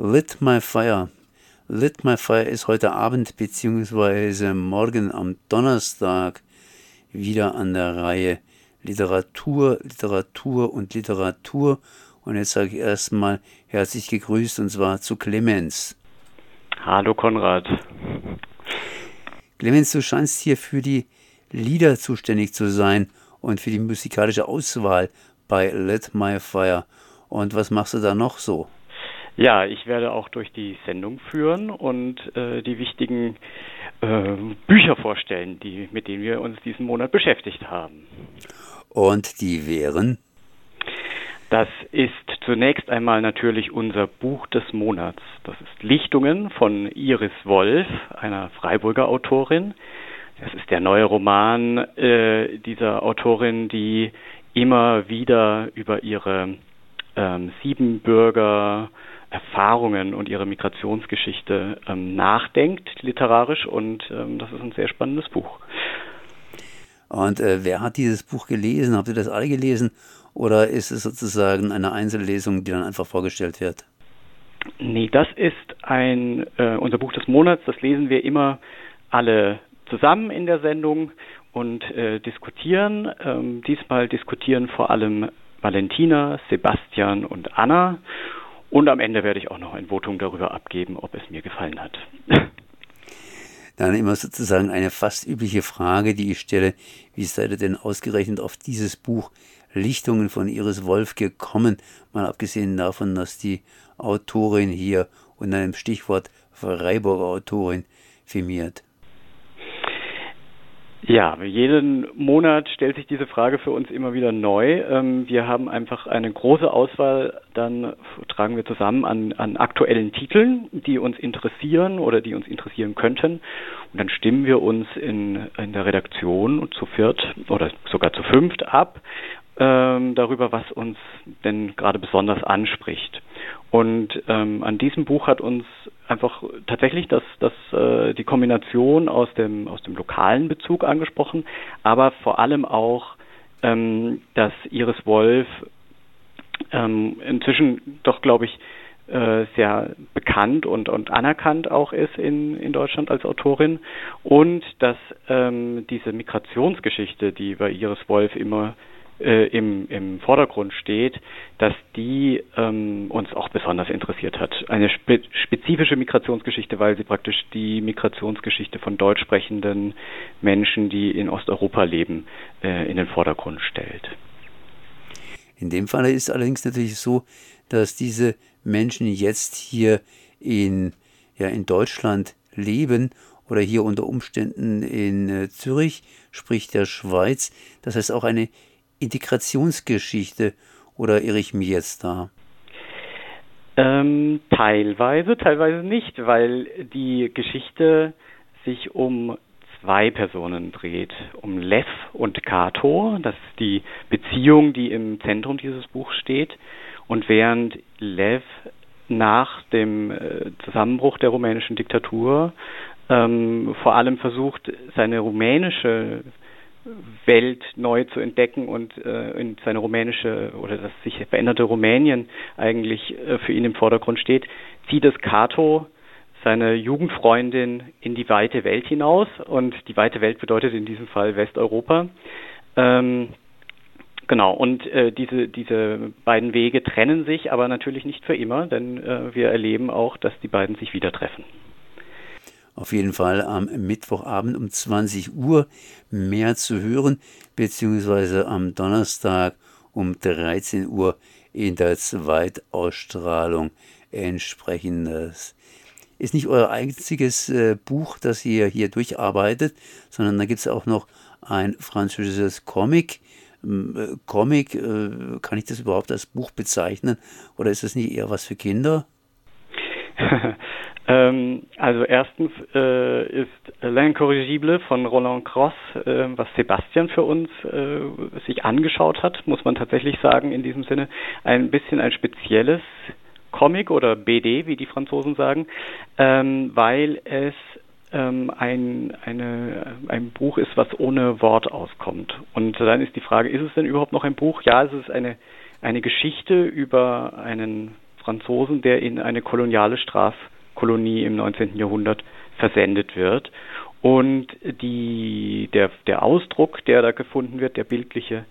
Lit My Fire. Lit My Fire ist heute Abend bzw. morgen am Donnerstag wieder an der Reihe Literatur, Literatur und Literatur. Und jetzt sage ich erstmal herzlich gegrüßt und zwar zu Clemens. Hallo Konrad. Clemens, du scheinst hier für die Lieder zuständig zu sein und für die musikalische Auswahl bei Let My Fire. Und was machst du da noch so? Ja, ich werde auch durch die Sendung führen und äh, die wichtigen äh, Bücher vorstellen, die, mit denen wir uns diesen Monat beschäftigt haben. Und die wären? Das ist zunächst einmal natürlich unser Buch des Monats. Das ist Lichtungen von Iris Wolf, einer Freiburger Autorin. Das ist der neue Roman äh, dieser Autorin, die immer wieder über ihre ähm, Siebenbürger Erfahrungen und ihre Migrationsgeschichte ähm, nachdenkt, literarisch. Und ähm, das ist ein sehr spannendes Buch. Und äh, wer hat dieses Buch gelesen? Habt ihr das alle gelesen? Oder ist es sozusagen eine Einzellesung, die dann einfach vorgestellt wird? Nee, das ist ein äh, unser Buch des Monats. Das lesen wir immer alle zusammen in der Sendung und äh, diskutieren. Ähm, diesmal diskutieren vor allem Valentina, Sebastian und Anna. Und am Ende werde ich auch noch ein Votum darüber abgeben, ob es mir gefallen hat. Dann immer sozusagen eine fast übliche Frage, die ich stelle. Wie seid ihr denn ausgerechnet auf dieses Buch Lichtungen von Iris Wolf gekommen? Mal abgesehen davon, dass die Autorin hier unter einem Stichwort Freiburger Autorin firmiert. Ja, jeden Monat stellt sich diese Frage für uns immer wieder neu. Ähm, wir haben einfach eine große Auswahl, dann tragen wir zusammen an, an aktuellen Titeln, die uns interessieren oder die uns interessieren könnten. Und dann stimmen wir uns in, in der Redaktion zu viert oder sogar zu fünft ab ähm, darüber, was uns denn gerade besonders anspricht. Und ähm, an diesem Buch hat uns einfach tatsächlich das, das, äh, die Kombination aus dem, aus dem lokalen Bezug angesprochen, aber vor allem auch, ähm, dass Iris Wolf ähm, inzwischen doch, glaube ich, äh, sehr bekannt und, und anerkannt auch ist in, in Deutschland als Autorin und dass ähm, diese Migrationsgeschichte, die bei Iris Wolf immer äh, im, im Vordergrund steht, dass die ähm, uns auch besonders interessiert hat. Eine spe spezifische Migrationsgeschichte, weil sie praktisch die Migrationsgeschichte von deutsch sprechenden Menschen, die in Osteuropa leben, äh, in den Vordergrund stellt. In dem Fall ist allerdings natürlich so, dass diese Menschen jetzt hier in, ja, in Deutschland leben oder hier unter Umständen in äh, Zürich, sprich der Schweiz. Das heißt auch eine Integrationsgeschichte oder irre ich mich jetzt da? Ähm, teilweise, teilweise nicht, weil die Geschichte sich um zwei Personen dreht, um Lev und Kato. Das ist die Beziehung, die im Zentrum dieses Buchs steht. Und während Lev nach dem äh, Zusammenbruch der rumänischen Diktatur ähm, vor allem versucht, seine rumänische Welt neu zu entdecken und äh, in seine rumänische oder das sich veränderte Rumänien eigentlich äh, für ihn im Vordergrund steht, zieht es Cato, seine Jugendfreundin, in die weite Welt hinaus. Und die weite Welt bedeutet in diesem Fall Westeuropa. Ähm, genau, und äh, diese, diese beiden Wege trennen sich, aber natürlich nicht für immer, denn äh, wir erleben auch, dass die beiden sich wieder treffen auf jeden Fall am Mittwochabend um 20 Uhr mehr zu hören, beziehungsweise am Donnerstag um 13 Uhr in der Zweitausstrahlung entsprechendes. Ist nicht euer einziges äh, Buch, das ihr hier durcharbeitet, sondern da gibt es auch noch ein französisches Comic. Äh, Comic, äh, kann ich das überhaupt als Buch bezeichnen oder ist das nicht eher was für Kinder? Ähm, also erstens äh, ist L'Incorrigible von Roland Cross, äh, was Sebastian für uns äh, sich angeschaut hat, muss man tatsächlich sagen, in diesem Sinne ein bisschen ein spezielles Comic oder BD, wie die Franzosen sagen, ähm, weil es ähm, ein, eine, ein Buch ist, was ohne Wort auskommt. Und dann ist die Frage, ist es denn überhaupt noch ein Buch? Ja, es ist eine, eine Geschichte über einen Franzosen, der in eine koloniale Strafkolonie im 19. Jahrhundert versendet wird. Und die, der, der Ausdruck, der da gefunden wird, der bildliche,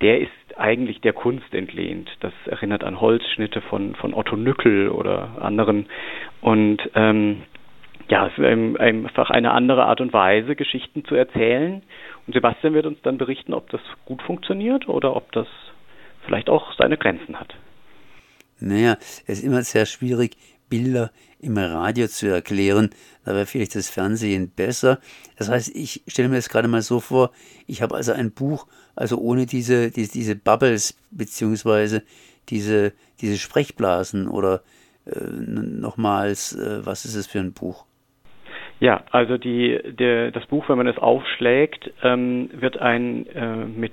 der ist eigentlich der Kunst entlehnt. Das erinnert an Holzschnitte von, von Otto Nückel oder anderen. Und ähm, ja, es ist einfach eine andere Art und Weise, Geschichten zu erzählen. Und Sebastian wird uns dann berichten, ob das gut funktioniert oder ob das vielleicht auch seine Grenzen hat. Naja, es ist immer sehr schwierig, Bilder im Radio zu erklären. Da wäre vielleicht das Fernsehen besser. Das heißt, ich stelle mir das gerade mal so vor, ich habe also ein Buch, also ohne diese, diese, diese Bubbles beziehungsweise diese, diese Sprechblasen oder äh, nochmals, äh, was ist es für ein Buch? Ja, also die, der, das Buch, wenn man es aufschlägt, ähm, wird ein äh, mit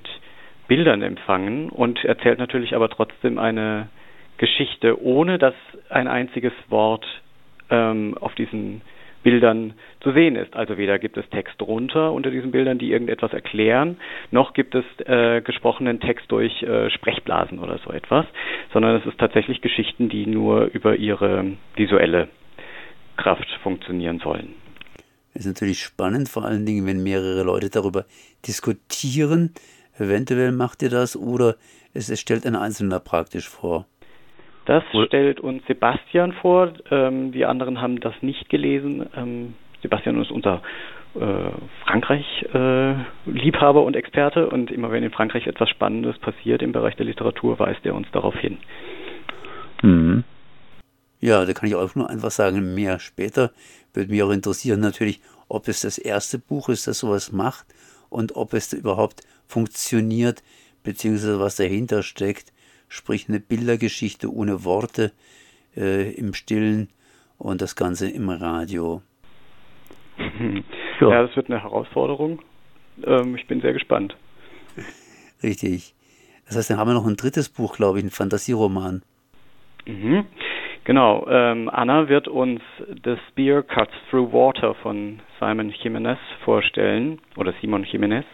Bildern empfangen und erzählt natürlich aber trotzdem eine Geschichte, ohne dass ein einziges Wort ähm, auf diesen Bildern zu sehen ist. Also weder gibt es Text drunter unter diesen Bildern, die irgendetwas erklären, noch gibt es äh, gesprochenen Text durch äh, Sprechblasen oder so etwas, sondern es ist tatsächlich Geschichten, die nur über ihre visuelle Kraft funktionieren sollen. Das ist natürlich spannend, vor allen Dingen, wenn mehrere Leute darüber diskutieren. Eventuell macht ihr das oder es, es stellt ein Einzelner praktisch vor. Das stellt uns Sebastian vor. Ähm, die anderen haben das nicht gelesen. Ähm, Sebastian ist unser äh, Frankreich-Liebhaber äh, und Experte und immer wenn in Frankreich etwas Spannendes passiert im Bereich der Literatur, weist er uns darauf hin. Mhm. Ja, da kann ich auch nur einfach sagen, mehr später. Würde mich auch interessieren natürlich, ob es das erste Buch ist, das sowas macht und ob es überhaupt funktioniert, beziehungsweise was dahinter steckt sprich eine Bildergeschichte ohne Worte äh, im Stillen und das Ganze im Radio. Ja, das wird eine Herausforderung. Ähm, ich bin sehr gespannt. Richtig. Das heißt, dann haben wir noch ein drittes Buch, glaube ich, ein Fantasieroman. Mhm. Genau. Ähm, Anna wird uns The Spear Cuts Through Water von Simon Jimenez vorstellen oder Simon Jimenez.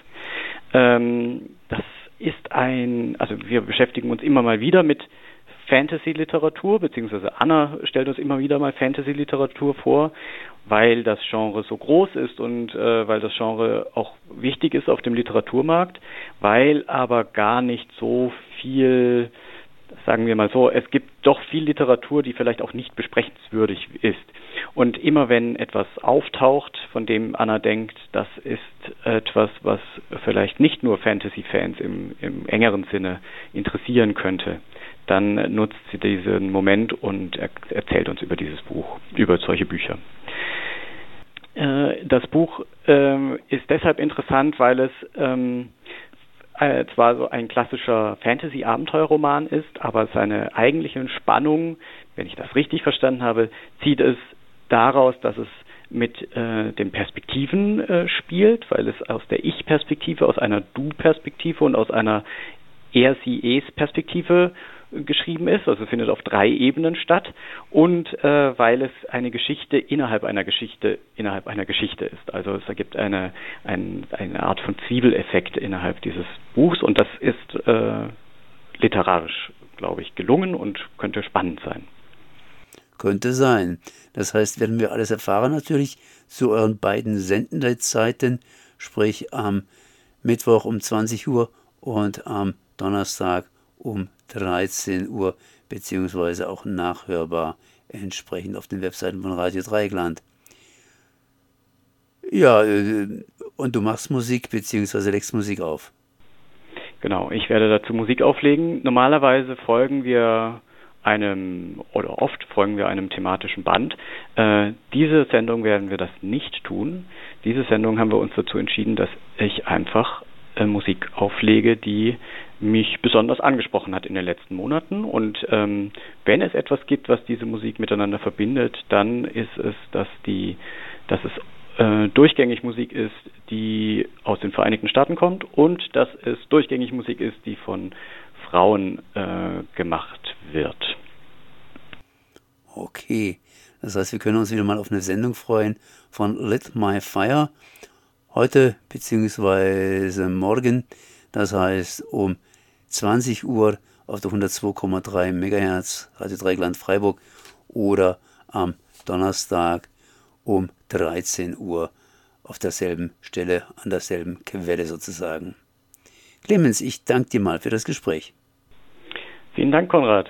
Ähm, das ist ein, also wir beschäftigen uns immer mal wieder mit Fantasy-Literatur, beziehungsweise Anna stellt uns immer wieder mal Fantasy-Literatur vor, weil das Genre so groß ist und äh, weil das Genre auch wichtig ist auf dem Literaturmarkt, weil aber gar nicht so viel sagen wir mal so, es gibt doch viel Literatur, die vielleicht auch nicht besprechenswürdig ist. Und immer wenn etwas auftaucht, von dem Anna denkt, das ist etwas, was vielleicht nicht nur Fantasy-Fans im, im engeren Sinne interessieren könnte, dann nutzt sie diesen Moment und er erzählt uns über dieses Buch, über solche Bücher. Äh, das Buch ähm, ist deshalb interessant, weil es ähm, äh, zwar so ein klassischer Fantasy-Abenteuerroman ist, aber seine eigentliche Spannung, wenn ich das richtig verstanden habe, zieht es daraus, dass es mit äh, den Perspektiven äh, spielt, weil es aus der Ich-Perspektive, aus einer Du-Perspektive und aus einer Er-Sie-Es-Perspektive geschrieben ist, also findet auf drei Ebenen statt und äh, weil es eine Geschichte innerhalb einer Geschichte innerhalb einer Geschichte ist. Also es ergibt eine, ein, eine Art von Zwiebeleffekt innerhalb dieses Buchs und das ist äh, literarisch, glaube ich, gelungen und könnte spannend sein. Könnte sein. Das heißt, werden wir alles erfahren natürlich zu euren beiden Sendenzeiten, sprich am Mittwoch um 20 Uhr und am Donnerstag um 13 Uhr, beziehungsweise auch nachhörbar entsprechend auf den Webseiten von Radio Dreigland. Ja, äh, und du machst Musik beziehungsweise legst Musik auf. Genau, ich werde dazu Musik auflegen. Normalerweise folgen wir einem oder oft folgen wir einem thematischen Band. Äh, diese Sendung werden wir das nicht tun. Diese Sendung haben wir uns dazu entschieden, dass ich einfach äh, Musik auflege, die mich besonders angesprochen hat in den letzten Monaten. Und ähm, wenn es etwas gibt, was diese Musik miteinander verbindet, dann ist es, dass die, dass es äh, durchgängig Musik ist, die aus den Vereinigten Staaten kommt und dass es durchgängig Musik ist, die von Frauen äh, gemacht wird. Okay, das heißt, wir können uns wieder mal auf eine Sendung freuen von Lit My Fire. Heute bzw. morgen, das heißt um 20 Uhr auf der 102,3 MHz Radio Dreigland Freiburg oder am Donnerstag um 13 Uhr auf derselben Stelle, an derselben Quelle sozusagen. Clemens, ich danke dir mal für das Gespräch. Vielen Dank, Konrad.